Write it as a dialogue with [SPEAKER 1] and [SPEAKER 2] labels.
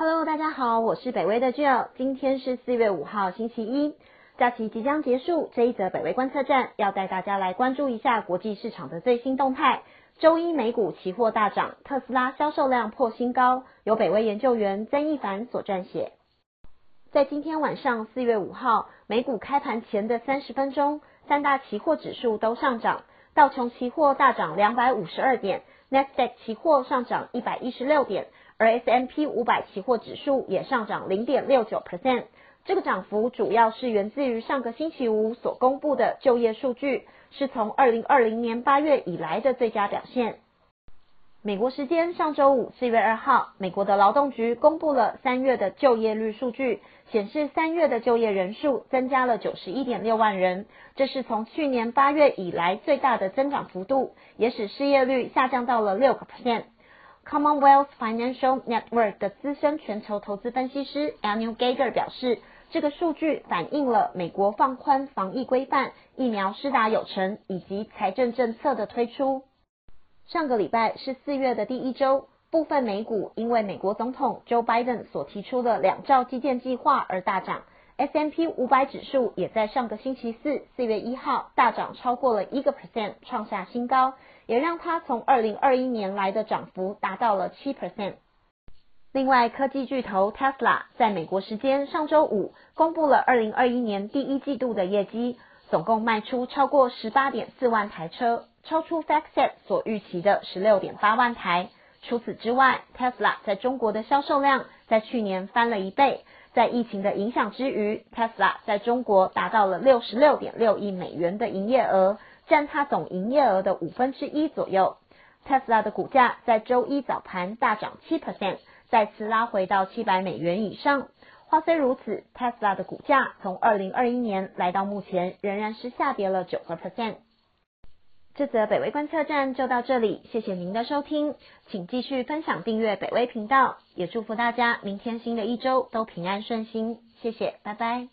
[SPEAKER 1] Hello，大家好，我是北威的 Jill，今天是四月五号星期一，假期即将结束，这一则北威观测站要带大家来关注一下国际市场的最新动态。周一美股期货大涨，特斯拉销售量破新高，由北威研究员曾一凡所撰写。在今天晚上四月五号美股开盘前的三十分钟，三大期货指数都上涨，道琼期货大涨两百五十二点，n e s d a q 期货上涨一百一十六点。而 S M P 五百期货指数也上涨零点六九 percent，这个涨幅主要是源自于上个星期五所公布的就业数据，是从二零二零年八月以来的最佳表现。美国时间上周五四月二号，美国的劳动局公布了三月的就业率数据，显示三月的就业人数增加了九十一点六万人，这是从去年八月以来最大的增长幅度，也使失业率下降到了六个 percent。Commonwealth Financial Network 的资深全球投资分析师 Anu Geiger 表示，这个数据反映了美国放宽防疫规范、疫苗施打有成以及财政政策的推出。上个礼拜是四月的第一周，部分美股因为美国总统 Joe Biden 所提出的两兆基建计划而大涨。S M P 五百指数也在上个星期四，四月一号大涨超过了一个 percent，创下新高，也让它从二零二一年来的涨幅达到了七 percent。另外，科技巨头 Tesla 在美国时间上周五公布了二零二一年第一季度的业绩，总共卖出超过十八点四万台车，超出 FactSet 所预期的十六点八万台。除此之外，Tesla 在中国的销售量在去年翻了一倍。在疫情的影响之余，Tesla 在中国达到了六十六点六亿美元的营业额，占它总营业额的五分之一左右。Tesla 的股价在周一早盘大涨七 percent，再次拉回到七百美元以上。话虽如此，Tesla 的股价从二零二一年来到目前仍然是下跌了九个 percent。这则北威观测站就到这里，谢谢您的收听，请继续分享订阅北威频道，也祝福大家明天新的一周都平安顺心，谢谢，拜拜。